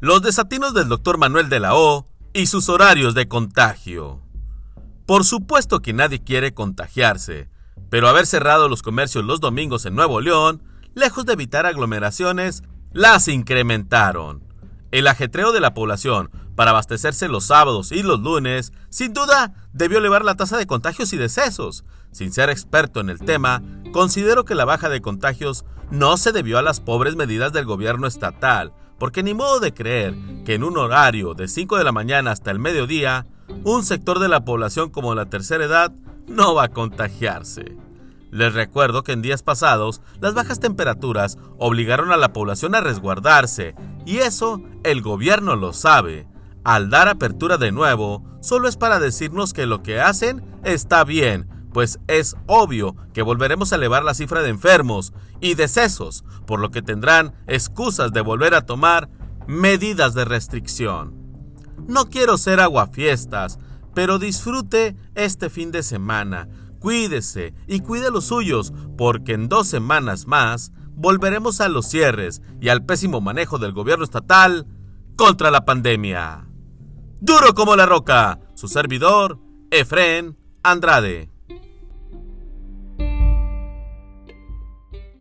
Los desatinos del doctor Manuel de la O y sus horarios de contagio. Por supuesto que nadie quiere contagiarse, pero haber cerrado los comercios los domingos en Nuevo León, lejos de evitar aglomeraciones, las incrementaron. El ajetreo de la población para abastecerse los sábados y los lunes, sin duda, debió elevar la tasa de contagios y decesos. Sin ser experto en el tema, considero que la baja de contagios no se debió a las pobres medidas del gobierno estatal, porque ni modo de creer que en un horario de 5 de la mañana hasta el mediodía, un sector de la población como la tercera edad no va a contagiarse. Les recuerdo que en días pasados las bajas temperaturas obligaron a la población a resguardarse y eso el gobierno lo sabe. Al dar apertura de nuevo, solo es para decirnos que lo que hacen está bien, pues es obvio que volveremos a elevar la cifra de enfermos y decesos, por lo que tendrán excusas de volver a tomar medidas de restricción. No quiero ser aguafiestas, pero disfrute este fin de semana, cuídese y cuide los suyos, porque en dos semanas más volveremos a los cierres y al pésimo manejo del gobierno estatal contra la pandemia. Duro como la roca, su servidor, Efren Andrade.